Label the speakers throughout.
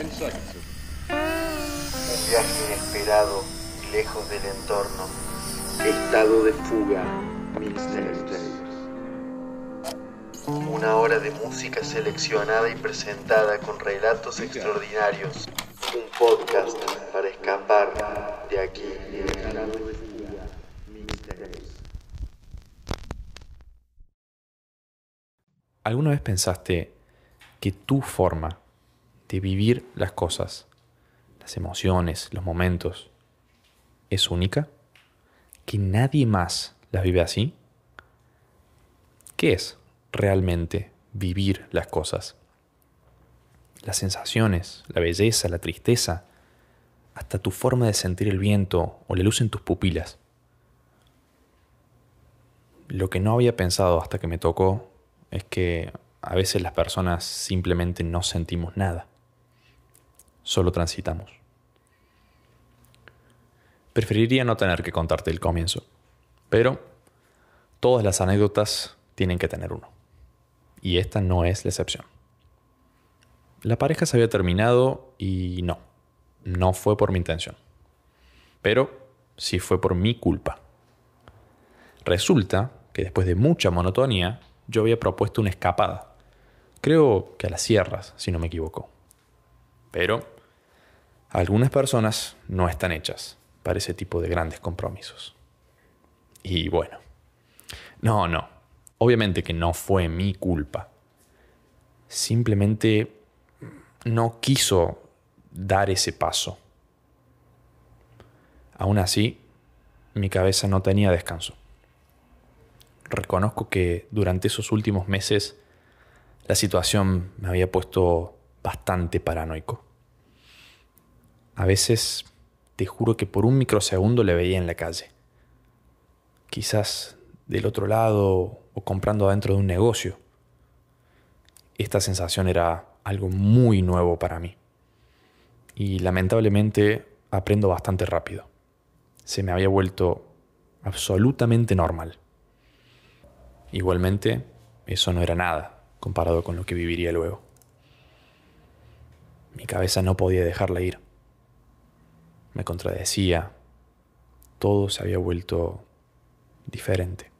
Speaker 1: Un viaje inesperado y lejos del entorno. Estado de fuga. Una hora de música seleccionada y presentada con relatos extraordinarios. Un podcast para escapar de aquí.
Speaker 2: ¿Alguna vez pensaste que tu forma de vivir las cosas, las emociones, los momentos, es única? ¿Que nadie más las vive así? ¿Qué es realmente vivir las cosas? Las sensaciones, la belleza, la tristeza, hasta tu forma de sentir el viento o la luz en tus pupilas. Lo que no había pensado hasta que me tocó es que a veces las personas simplemente no sentimos nada, solo transitamos. Preferiría no tener que contarte el comienzo, pero todas las anécdotas tienen que tener uno, y esta no es la excepción. La pareja se había terminado y no, no fue por mi intención, pero sí fue por mi culpa. Resulta que después de mucha monotonía, yo había propuesto una escapada. Creo que a las sierras, si no me equivoco. Pero algunas personas no están hechas para ese tipo de grandes compromisos. Y bueno, no, no, obviamente que no fue mi culpa. Simplemente no quiso dar ese paso. Aún así, mi cabeza no tenía descanso reconozco que durante esos últimos meses la situación me había puesto bastante paranoico. A veces te juro que por un microsegundo le veía en la calle. Quizás del otro lado o comprando adentro de un negocio. Esta sensación era algo muy nuevo para mí. Y lamentablemente aprendo bastante rápido. Se me había vuelto absolutamente normal. Igualmente, eso no era nada comparado con lo que viviría luego. Mi cabeza no podía dejarla ir. Me contradecía. Todo se había vuelto diferente.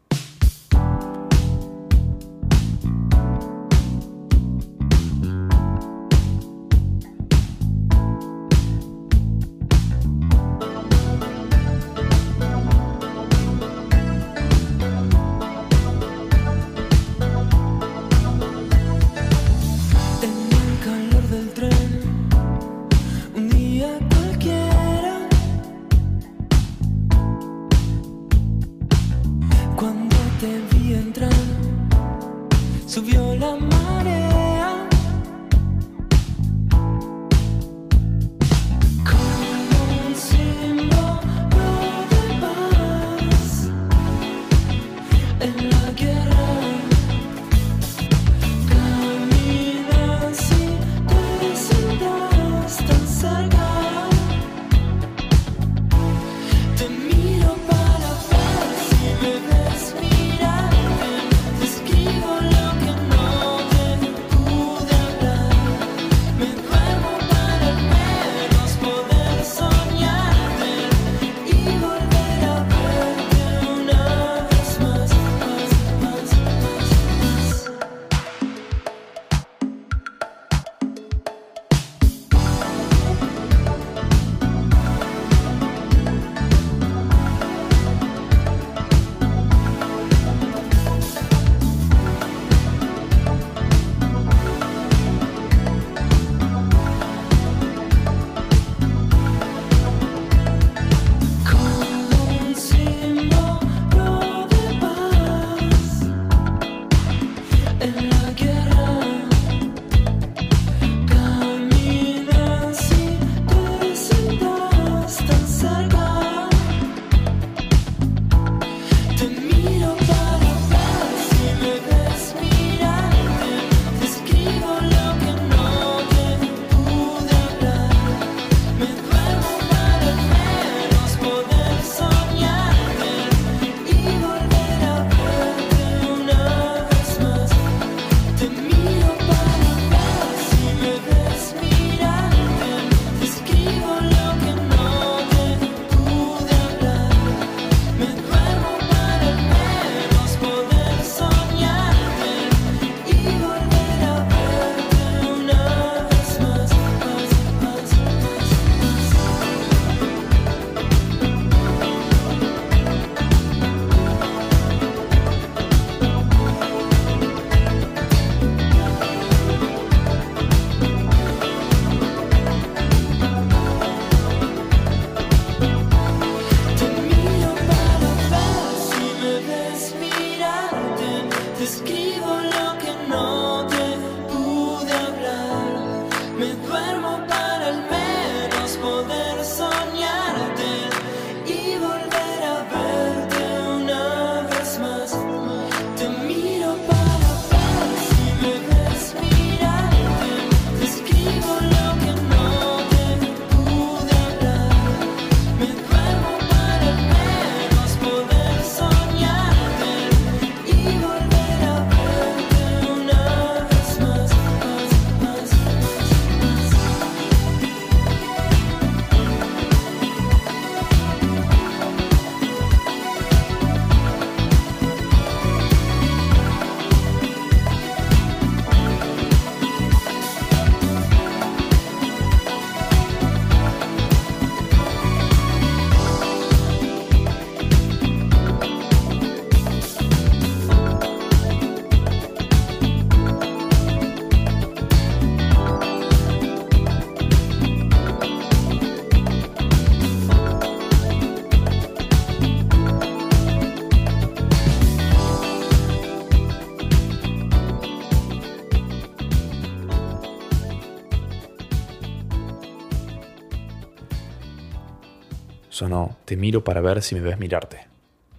Speaker 3: Miro para ver si me ves
Speaker 4: mirarte,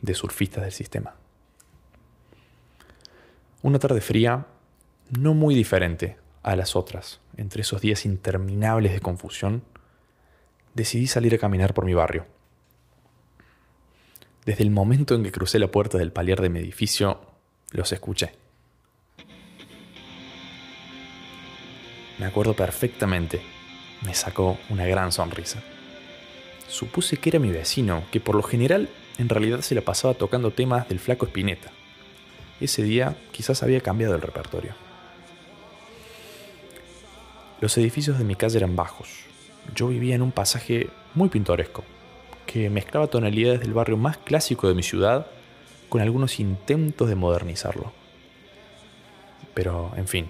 Speaker 4: de surfistas del sistema. Una tarde fría, no muy diferente a las otras, entre esos días interminables de confusión, decidí salir a caminar por mi barrio. Desde el momento en que crucé la puerta del palier de mi edificio, los escuché. Me acuerdo perfectamente. Me sacó una gran sonrisa. Supuse que era mi vecino, que por lo general en realidad se la pasaba tocando temas del flaco Espineta. Ese día quizás había cambiado el repertorio. Los edificios de mi calle eran bajos. Yo vivía en un pasaje muy pintoresco, que mezclaba tonalidades del barrio más clásico de mi ciudad con algunos intentos de modernizarlo. Pero, en fin,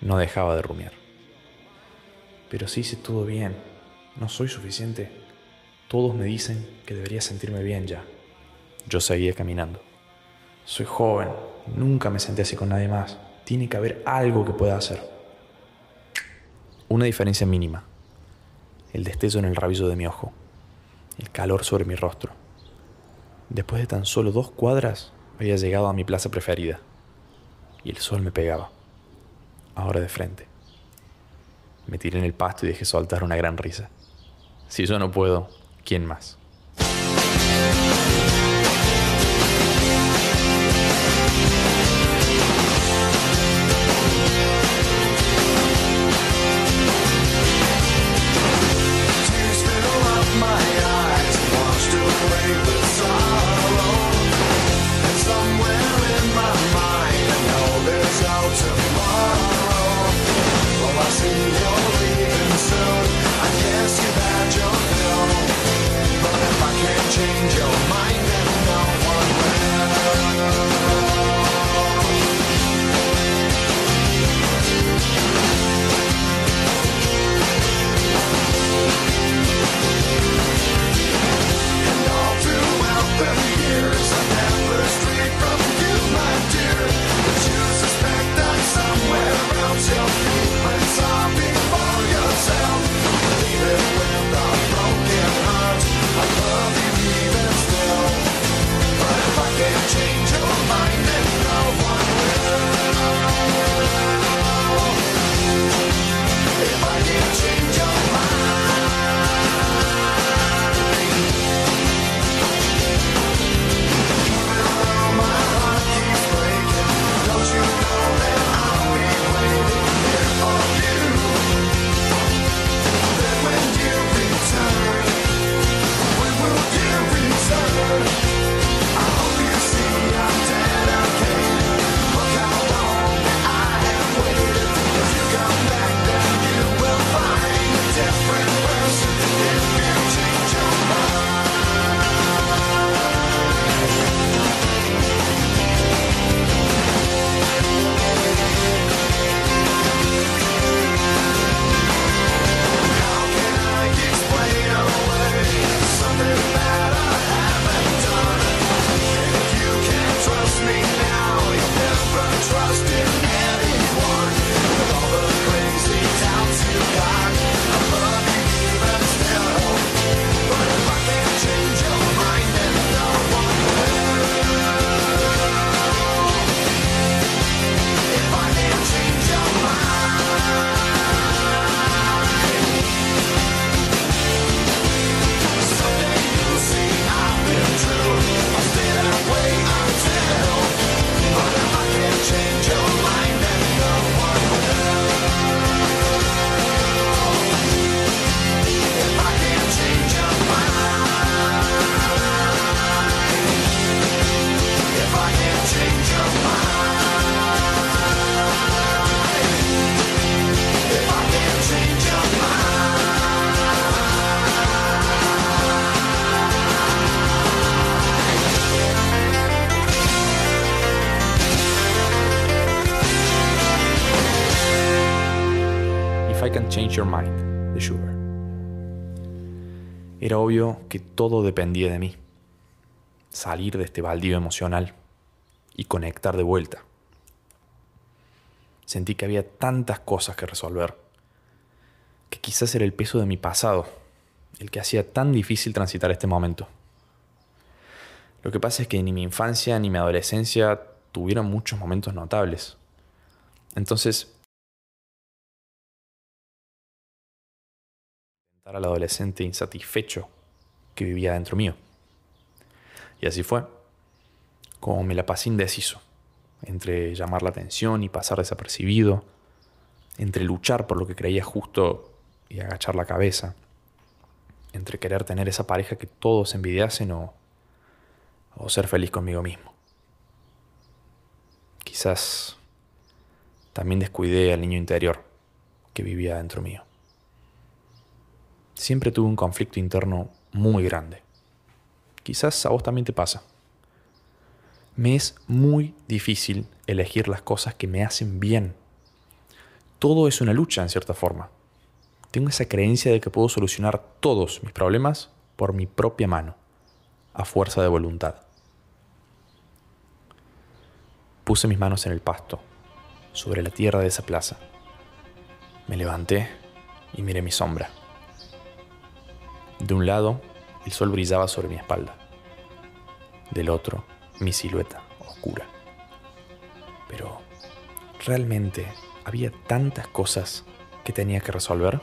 Speaker 4: no dejaba de rumiar. Pero si hice todo bien, no soy suficiente. Todos me dicen que debería sentirme bien ya. Yo seguía caminando. Soy joven, nunca me senté así con nadie más. Tiene que haber algo que pueda hacer. Una diferencia mínima. El destello en el rabillo de mi ojo. El calor sobre mi rostro. Después de tan solo dos cuadras, había llegado a mi plaza preferida. Y el sol me pegaba. Ahora de frente. Me tiré en el pasto y dejé soltar una gran risa. Si yo no puedo, ¿quién más? Your Mind de Sugar. Era obvio que todo dependía de mí. Salir de este baldío emocional y conectar de vuelta. Sentí que había tantas cosas que resolver, que quizás era el peso de mi pasado,
Speaker 2: el que hacía tan difícil transitar este momento. Lo que pasa es que ni mi infancia ni mi adolescencia tuvieron muchos momentos notables. Entonces, al adolescente insatisfecho que vivía dentro mío. Y así fue, como me la pasé indeciso, entre llamar la atención y pasar desapercibido, entre luchar por lo que creía justo y agachar la cabeza, entre querer tener esa pareja que todos envidiasen o, o ser feliz conmigo mismo. Quizás también descuidé al niño interior que vivía dentro mío siempre tuve un conflicto interno muy grande. Quizás a vos también te pasa. Me es muy difícil elegir las cosas que me hacen bien. Todo es una lucha en cierta forma. Tengo esa creencia de que puedo solucionar todos mis problemas por mi propia mano, a fuerza de voluntad. Puse mis manos en el pasto, sobre la tierra de esa plaza. Me levanté y miré mi sombra. De un lado, el sol brillaba sobre mi espalda. Del otro, mi silueta oscura. Pero, ¿realmente había tantas cosas que tenía que resolver?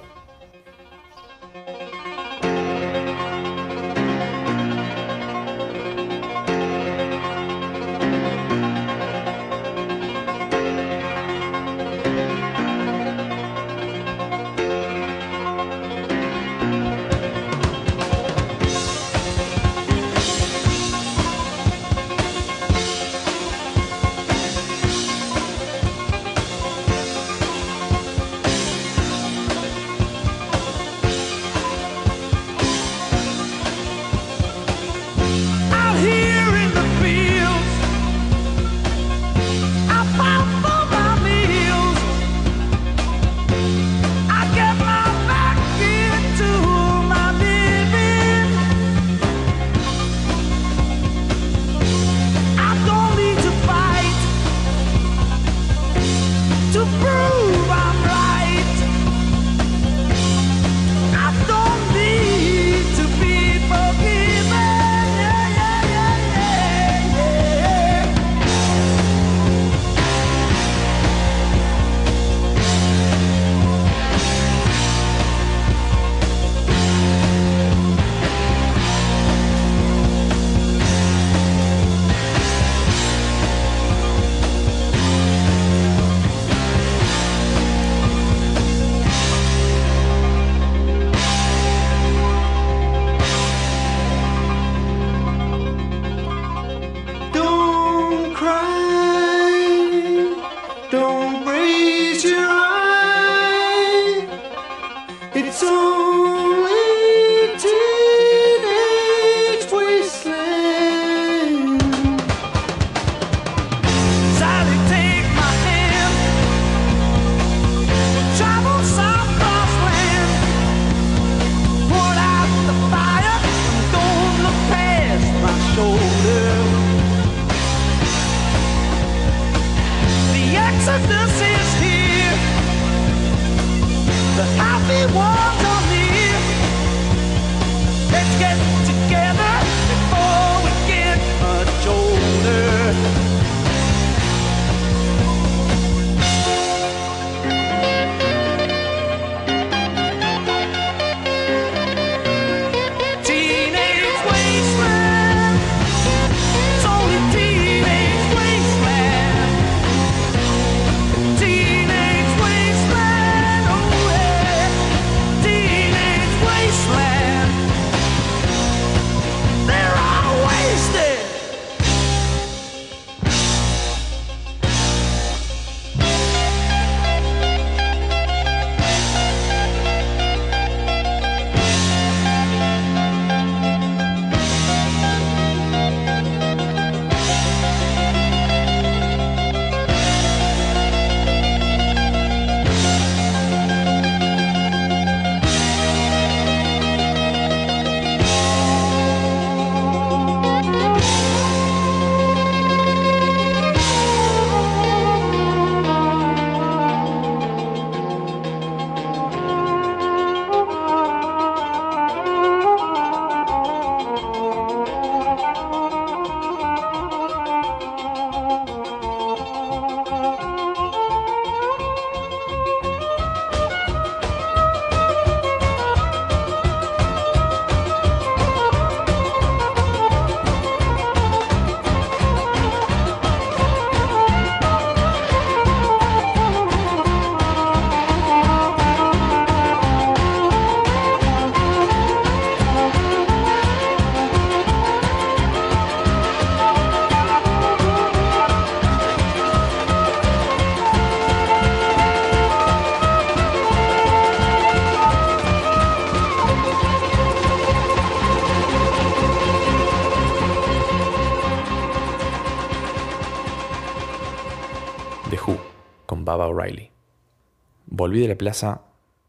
Speaker 2: volví de la plaza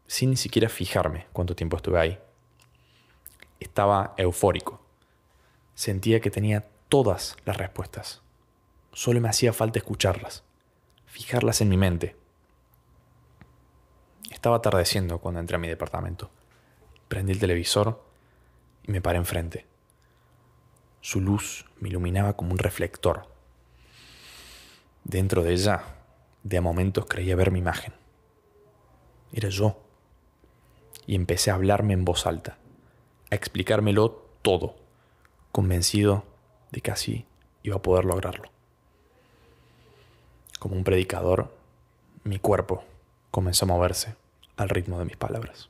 Speaker 2: sin ni siquiera fijarme cuánto tiempo estuve ahí. Estaba eufórico. Sentía que tenía todas las respuestas. Solo me hacía falta escucharlas, fijarlas en mi mente. Estaba atardeciendo cuando entré a mi departamento. Prendí el televisor y me paré enfrente. Su luz me iluminaba como un reflector. Dentro de ella, de a momentos creía ver mi imagen era yo. Y empecé a hablarme en voz alta, a explicármelo todo, convencido de que así iba a poder lograrlo. Como un predicador, mi cuerpo comenzó a moverse al ritmo de mis palabras.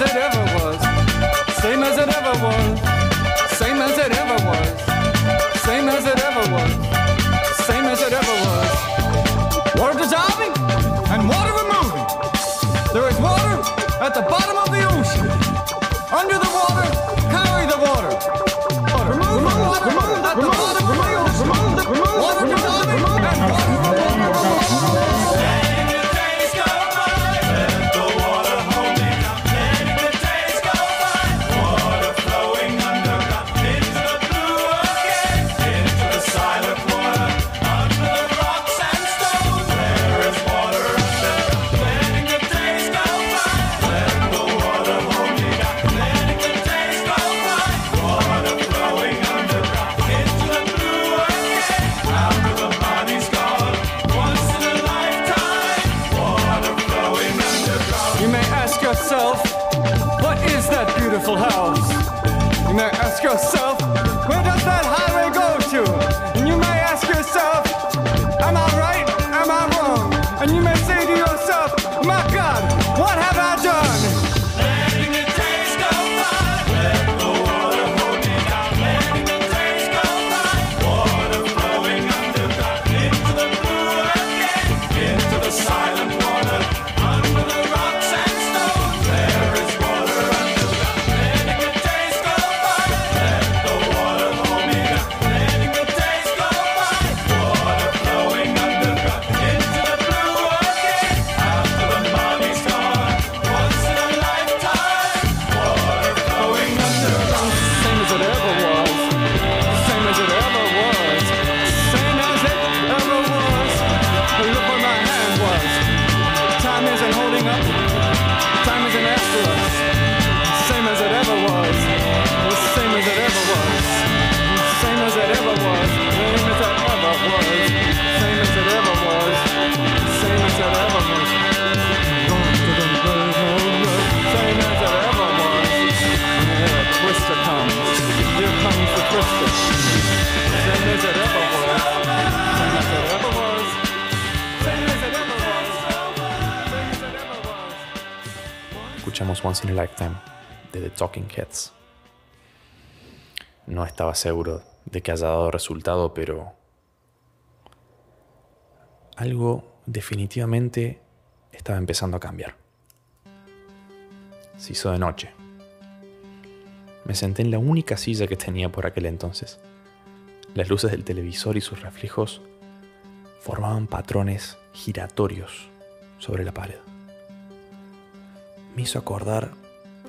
Speaker 3: as it ever was. Same as it ever was. Same as it ever was. Same as it ever was. Same as it ever was. Water dissolving and water removing. There is water at the bottom of the ocean. Under the water.
Speaker 2: Heads. No estaba seguro de que haya dado resultado, pero algo definitivamente estaba empezando a cambiar. Se hizo de noche. Me senté en la única silla que tenía por aquel entonces. Las luces del televisor y sus reflejos formaban patrones giratorios sobre la pared. Me hizo acordar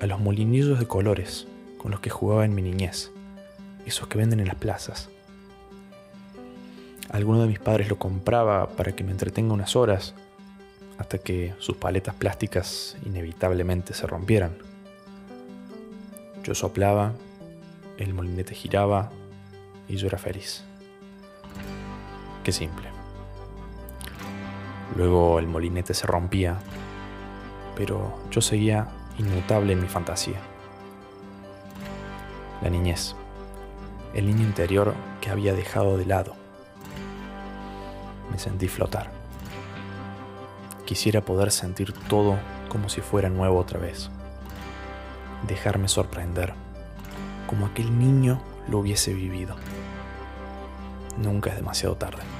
Speaker 2: a los molinillos de colores con los que jugaba en mi niñez, esos que venden en las plazas. Alguno de mis padres lo compraba para que me entretenga unas horas, hasta que sus paletas plásticas inevitablemente se rompieran. Yo soplaba, el molinete giraba y yo era feliz. Qué simple. Luego el molinete se rompía, pero yo seguía inmutable en mi fantasía. La niñez, el niño interior que había dejado de lado. Me sentí flotar. Quisiera poder sentir todo como si fuera nuevo otra vez. Dejarme sorprender, como aquel niño lo hubiese vivido. Nunca es demasiado tarde.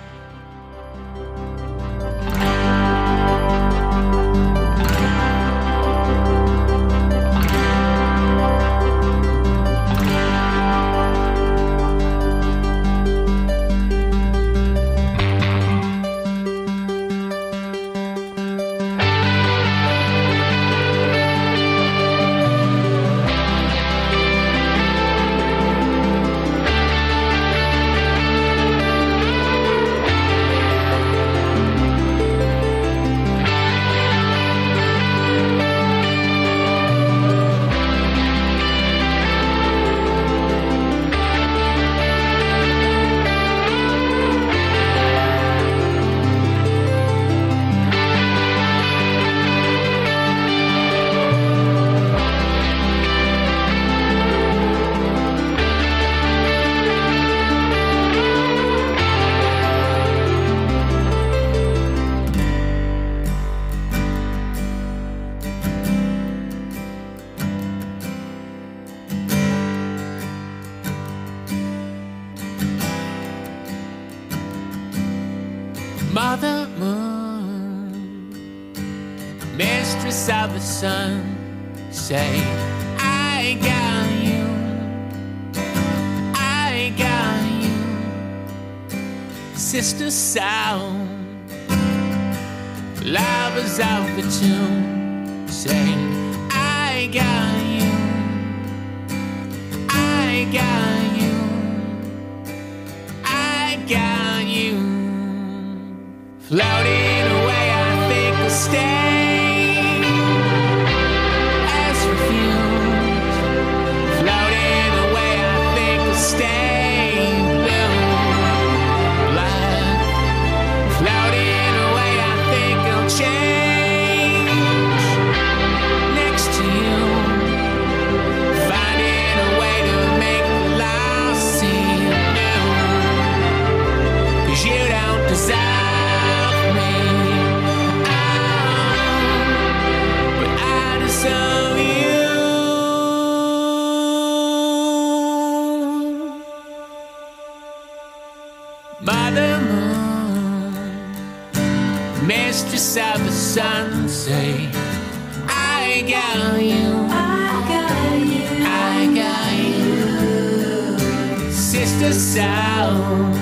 Speaker 5: Sister Sound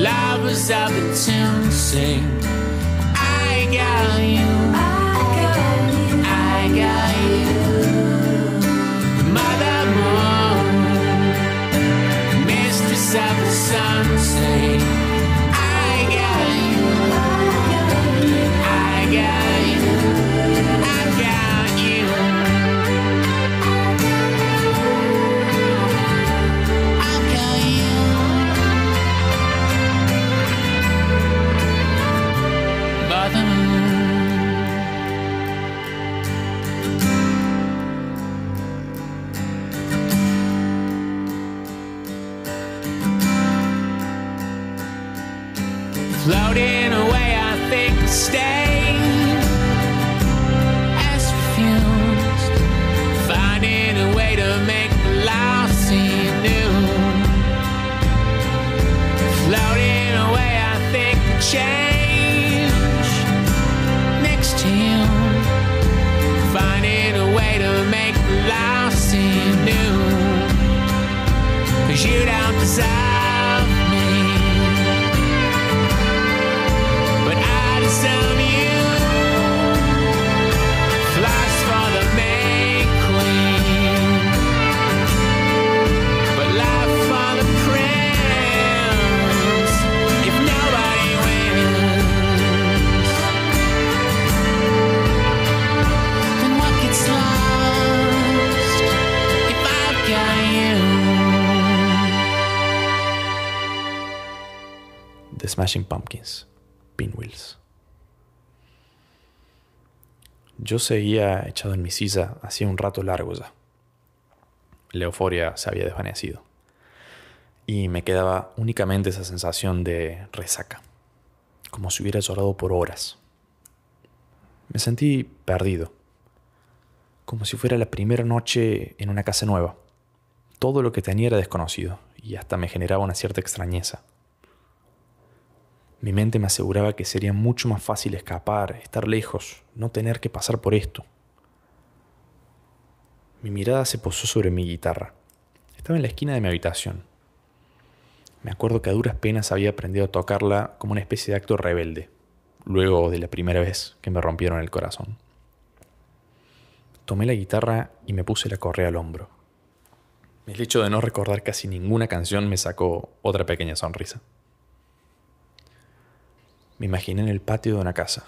Speaker 5: lovers of the tune sing. I got you. I got you. Mother Moon, mistress of the sun, say. I got you. I got you.
Speaker 6: Yo seguía echado en mi silla hacía un rato largo ya. La euforia se había desvanecido. Y me quedaba únicamente esa sensación de resaca, como si hubiera llorado por horas. Me sentí perdido, como si fuera la primera noche en una casa nueva. Todo lo que tenía era desconocido y hasta me generaba una cierta extrañeza. Mi mente me aseguraba que sería mucho más fácil escapar, estar lejos, no tener que pasar por esto. Mi mirada se posó sobre mi guitarra. Estaba en la esquina de mi habitación. Me acuerdo que a duras penas había aprendido a tocarla como una especie de acto rebelde, luego de la primera vez que me rompieron el corazón. Tomé la guitarra y me puse la correa al hombro. El hecho de no recordar casi ninguna canción me sacó otra pequeña sonrisa. Me imaginé en el patio de una casa,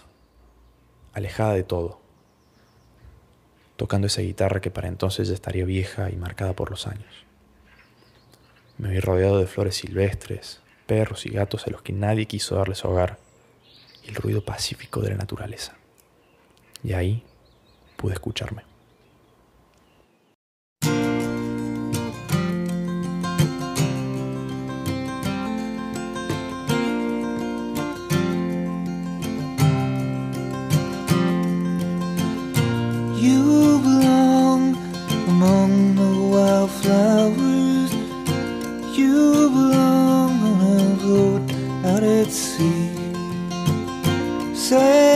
Speaker 6: alejada de todo, tocando esa guitarra que para entonces ya estaría vieja y marcada por los años. Me vi rodeado de flores silvestres, perros y gatos a los que nadie quiso darles hogar, y el ruido pacífico de la naturaleza. Y ahí pude escucharme. say.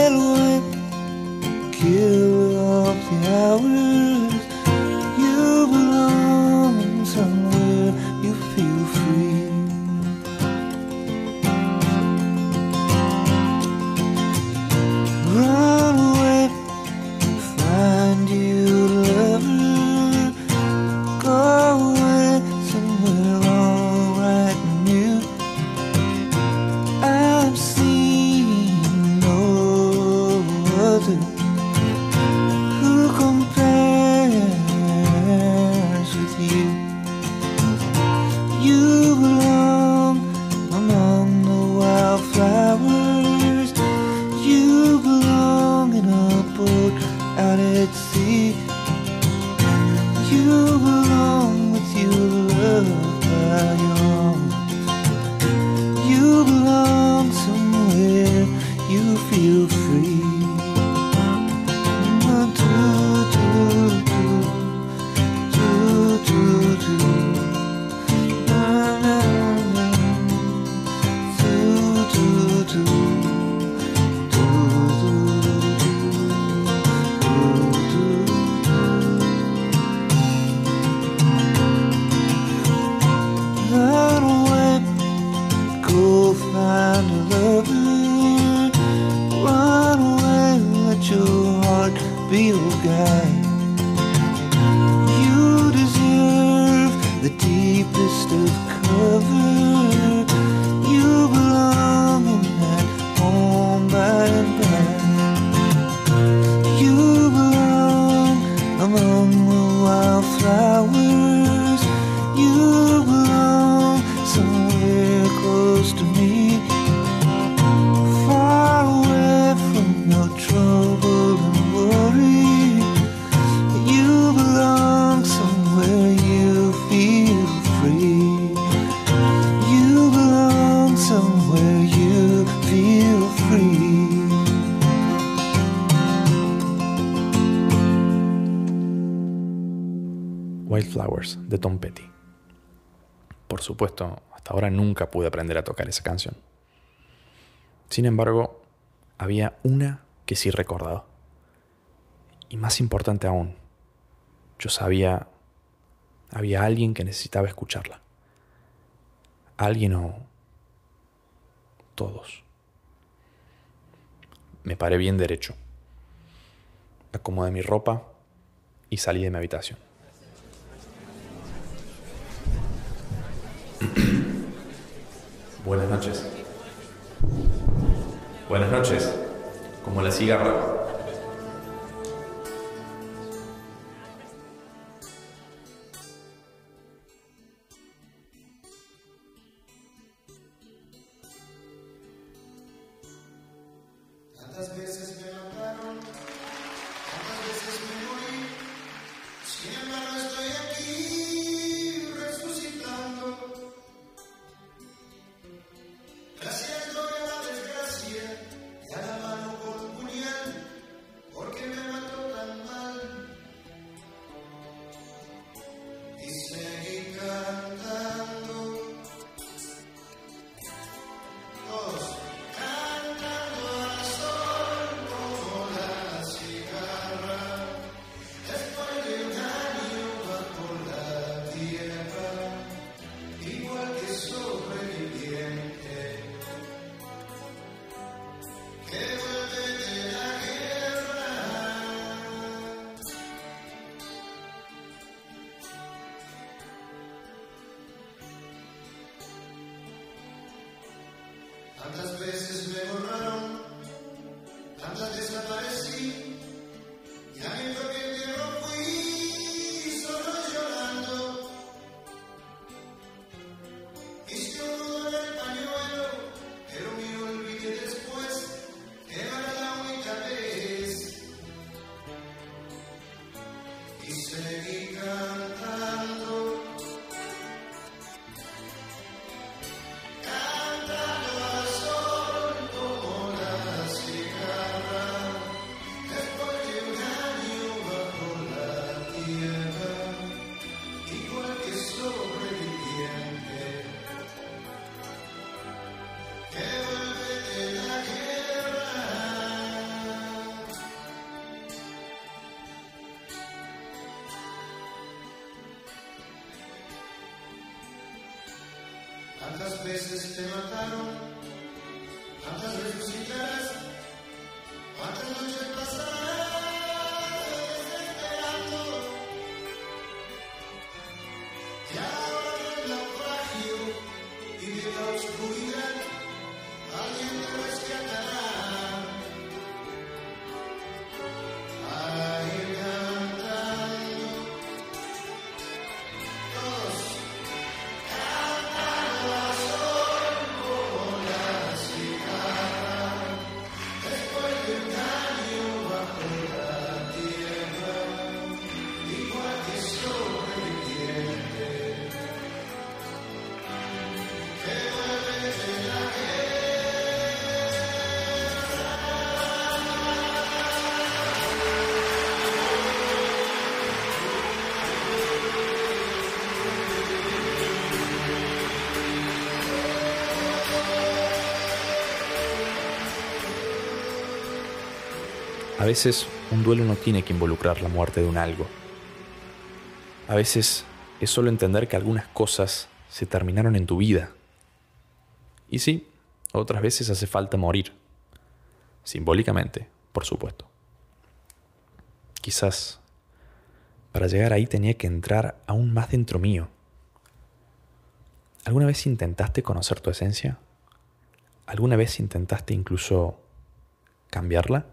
Speaker 6: De Tom Petty. Por supuesto, hasta ahora nunca pude aprender a tocar esa canción. Sin embargo, había una que sí recordaba. Y más importante aún, yo sabía, había alguien que necesitaba escucharla.
Speaker 7: Alguien o todos. Me paré bien derecho. Acomodé mi ropa y salí de mi habitación. Buenas noches. Buenas noches. Como la cigarra.
Speaker 2: Tantas veces me borraron, tantas veces me A veces un
Speaker 7: duelo no tiene que involucrar la muerte de un algo. A veces es solo entender que algunas cosas se terminaron en tu vida. Y sí, otras veces hace falta morir. Simbólicamente, por supuesto. Quizás, para llegar ahí tenía que entrar aún más dentro mío. ¿Alguna vez intentaste conocer tu esencia? ¿Alguna vez intentaste incluso cambiarla?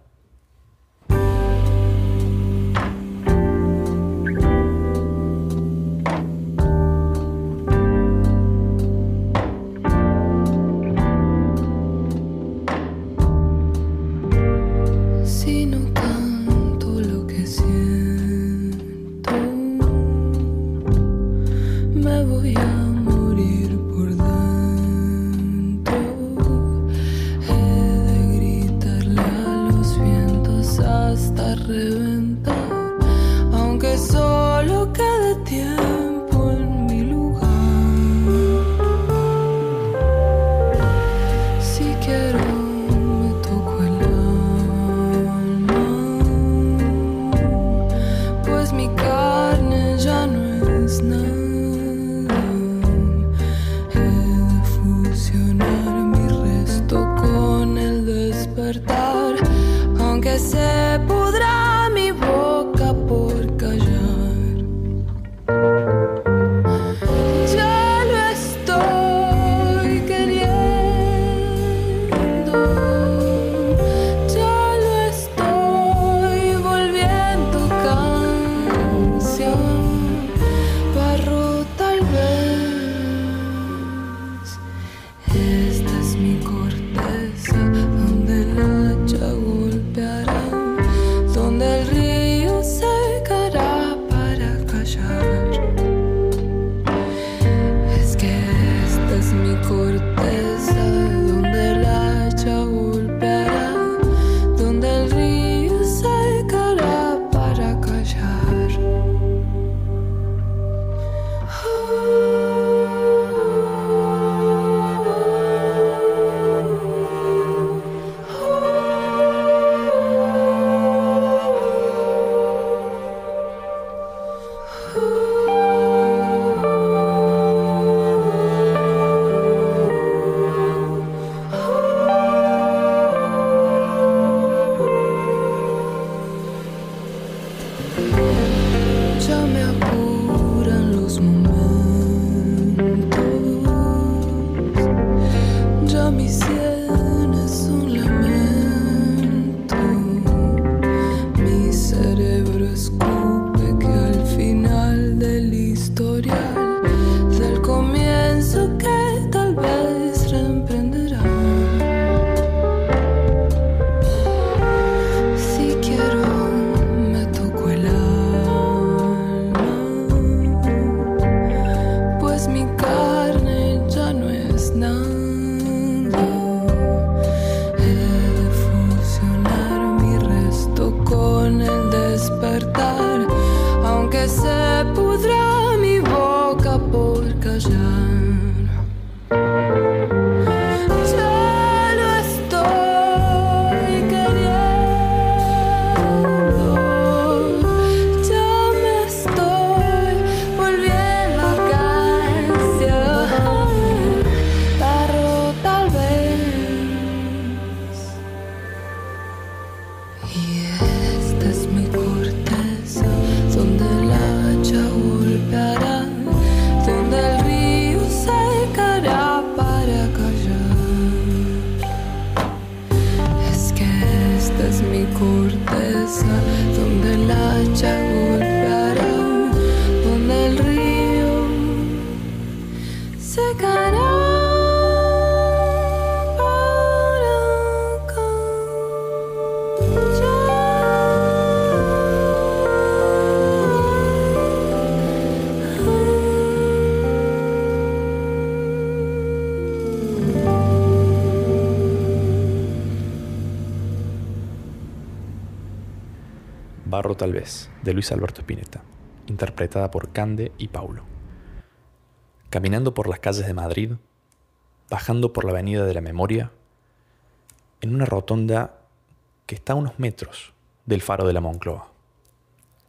Speaker 8: Tal vez,
Speaker 2: de Luis Alberto Spinetta, interpretada por Cande y Paulo. Caminando por las calles de Madrid, bajando por la Avenida de la Memoria, en una rotonda que está a unos metros del faro de la Moncloa.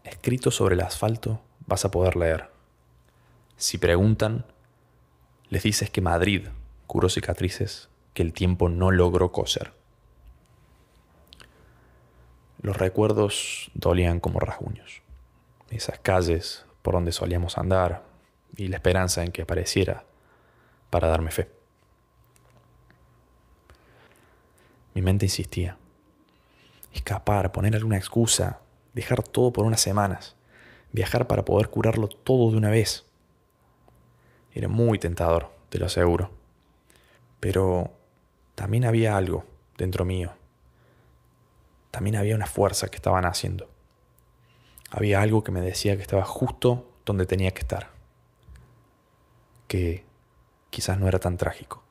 Speaker 2: Escrito sobre el asfalto vas a poder leer. Si preguntan, les dices que Madrid curó cicatrices que el tiempo no logró coser. Los recuerdos dolían como rasguños. Esas calles por donde solíamos andar y la esperanza en que apareciera para darme fe. Mi mente insistía. Escapar, poner alguna excusa, dejar todo por unas semanas, viajar para poder curarlo todo de una vez. Era muy tentador, te lo aseguro. Pero también había algo dentro mío también había una fuerza que estaban haciendo. Había algo que me decía que estaba justo donde tenía que estar. Que quizás no era tan trágico.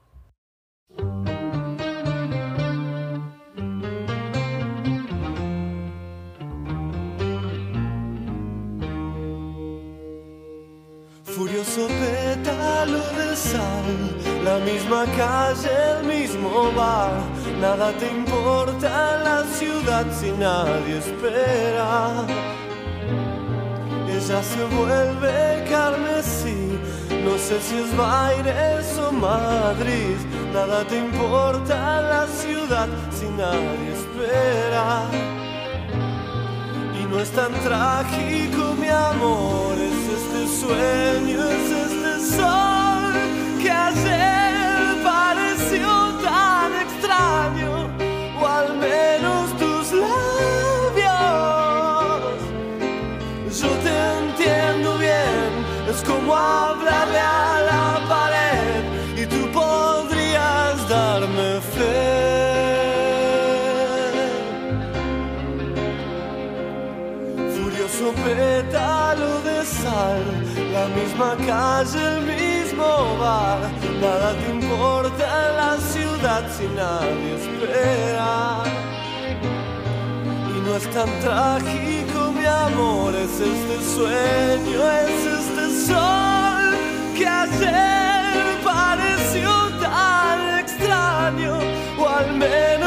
Speaker 9: Furioso pétalo de sal, la misma calle, el mismo bar. Nada te importa la ciudad si nadie espera. Ella se vuelve carmesí, no sé si es Baires o Madrid. Nada te importa la ciudad si nadie espera. Y no es tan trágico, mi amor, es este sueño, es este sol que ayer o al menos tus labios. Yo te entiendo bien, es como hablarle a la pared y tú podrías darme fe. Furioso pétalo de sal, la misma calle, el mismo bar. Nada te importa la ciudad si nadie espera. Y no es tan trágico, mi amor, es este sueño, es este sol que ayer pareció tan extraño, o al menos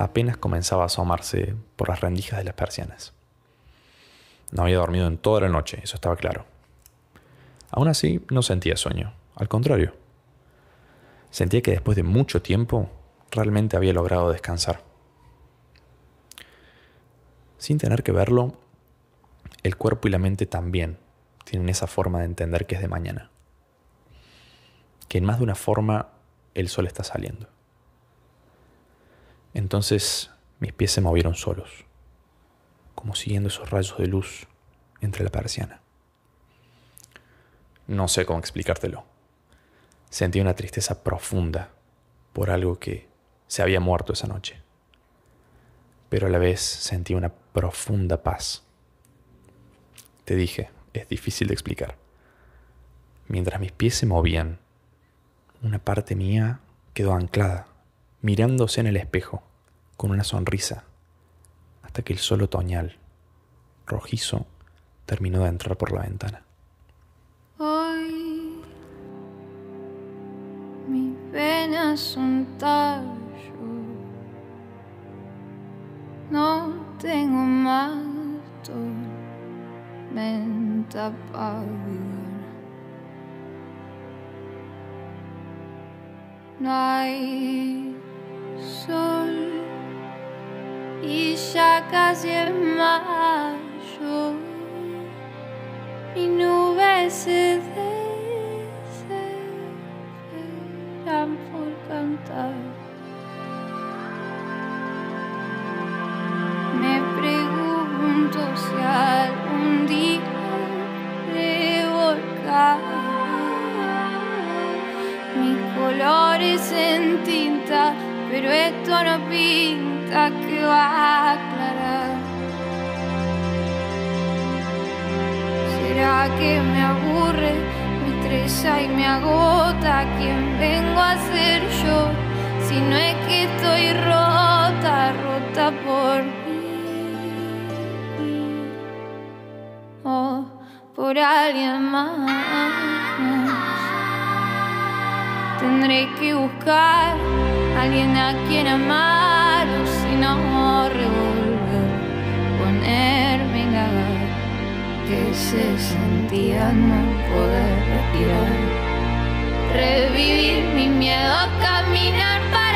Speaker 2: apenas comenzaba a asomarse por las rendijas de las persianas. No había dormido en toda la noche, eso estaba claro. Aún así, no sentía sueño, al contrario. Sentía que después de mucho tiempo realmente había logrado descansar. Sin tener que verlo, el cuerpo y la mente también tienen esa forma de entender que es de mañana. Que en más de una forma el sol está saliendo. Entonces mis pies se movieron solos, como siguiendo esos rayos de luz entre la persiana. No sé cómo explicártelo. Sentí una tristeza profunda por algo que se había muerto esa noche. Pero a la vez sentí una profunda paz. Te dije, es difícil de explicar. Mientras mis pies se movían, una parte mía quedó anclada, mirándose en el espejo, con una sonrisa, hasta que el sol otoñal, rojizo, terminó de entrar por la ventana.
Speaker 8: Hoy venas son tallo. No tengo más tormenta para. No hay sol y ya casi es mayo. Mi nube se desesperan por cantar. Me pregunto si algún día de volcar mis colores en tinta, pero esto no pinta que va a aclarar. ¿Será que me aburre, me estresa y me agota quién vengo a ser yo? Si no es que estoy rota, rota por mí o por alguien más. Tendré que buscar alguien a quien amar o si no revolver, ponerme en la que se sentía no poder respirar. Revivir mi miedo a caminar para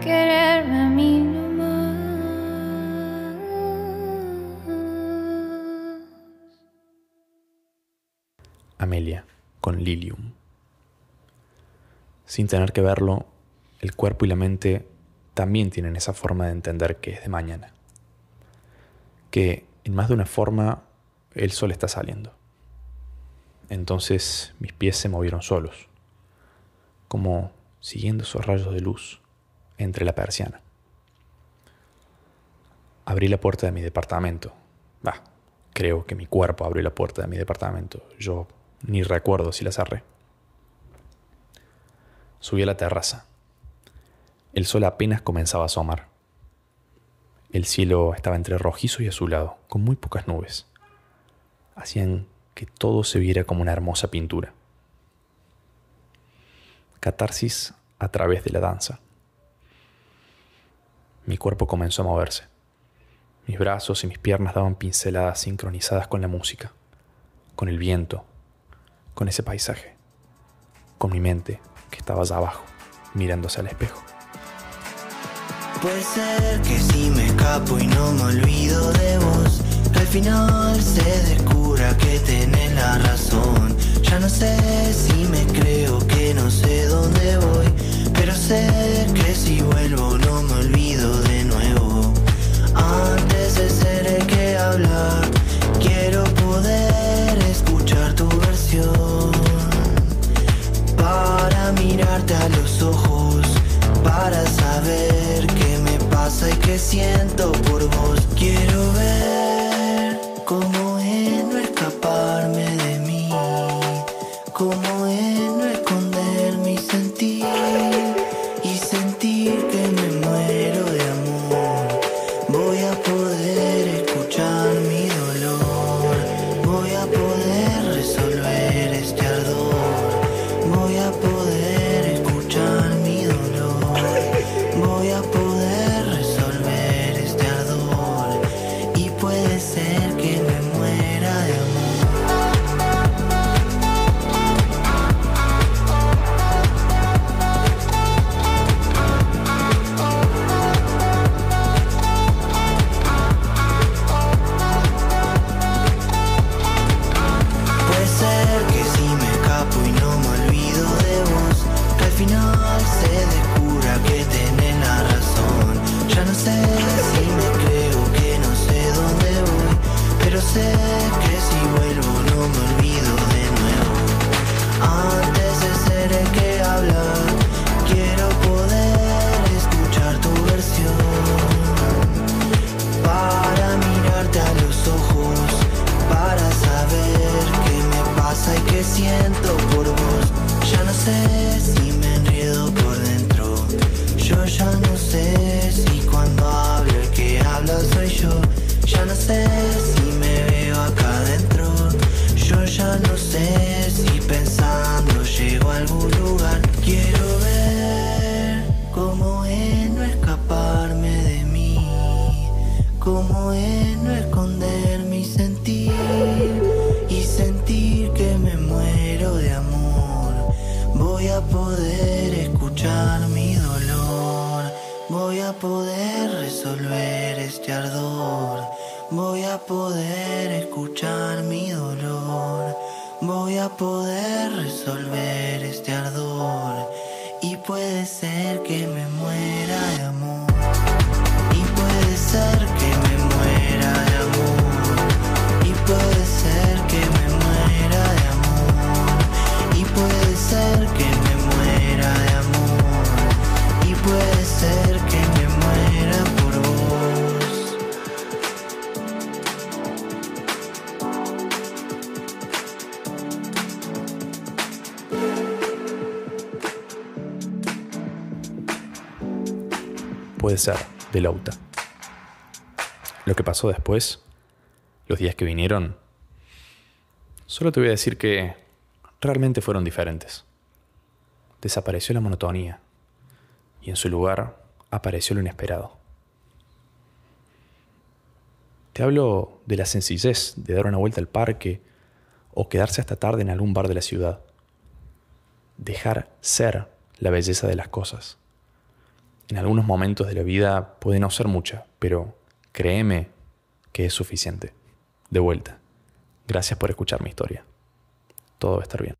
Speaker 8: quererme a mí nomás.
Speaker 2: Amelia, con Lilium. Sin tener que verlo, el cuerpo y la mente también tienen esa forma de entender que es de mañana. Que en más de una forma el sol está saliendo. Entonces mis pies se movieron solos, como siguiendo esos rayos de luz entre la persiana. Abrí la puerta de mi departamento. Bah, creo que mi cuerpo abrió la puerta de mi departamento. Yo ni recuerdo si la cerré. Subí a la terraza. El sol apenas comenzaba a asomar. El cielo estaba entre rojizo y azulado, con muy pocas nubes. Hacían que todo se viera como una hermosa pintura. Catarsis a través de la danza. Mi cuerpo comenzó a moverse. Mis brazos y mis piernas daban pinceladas sincronizadas con la música, con el viento, con ese paisaje, con mi mente que estaba allá abajo, mirándose al espejo.
Speaker 10: Puede ser que si me escapo y no me olvido de vos, al final se descubra que tenés la razón. Ya no sé si me creo que no sé dónde voy, pero sé que si vuelvo no me olvido. Antes de ser que habla, quiero poder escuchar tu versión para mirarte a los ojos, para saber qué me pasa y qué siento por vos. Quiero ver cómo es no escaparme de mí, cómo Voy a poder escuchar mi dolor. Voy a poder resolver este ardor. Y puede ser que me muera de amor. Puede ser, de
Speaker 2: Lauta. Lo que pasó después, los días que vinieron, solo te voy a decir que realmente fueron diferentes. Desapareció la monotonía y en su lugar apareció lo inesperado. Te hablo de la sencillez de dar una vuelta al parque o quedarse hasta tarde en algún bar de la ciudad. Dejar ser la belleza de las cosas. En algunos momentos de la vida puede no ser mucha, pero créeme que es suficiente. De vuelta. Gracias por escuchar mi historia. Todo va a estar bien.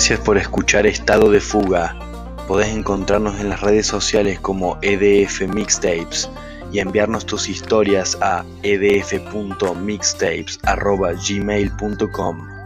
Speaker 11: Gracias por escuchar Estado de Fuga. Podés encontrarnos en las redes sociales como EDF Mixtapes y enviarnos tus historias a edf.mixtapes.gmail.com.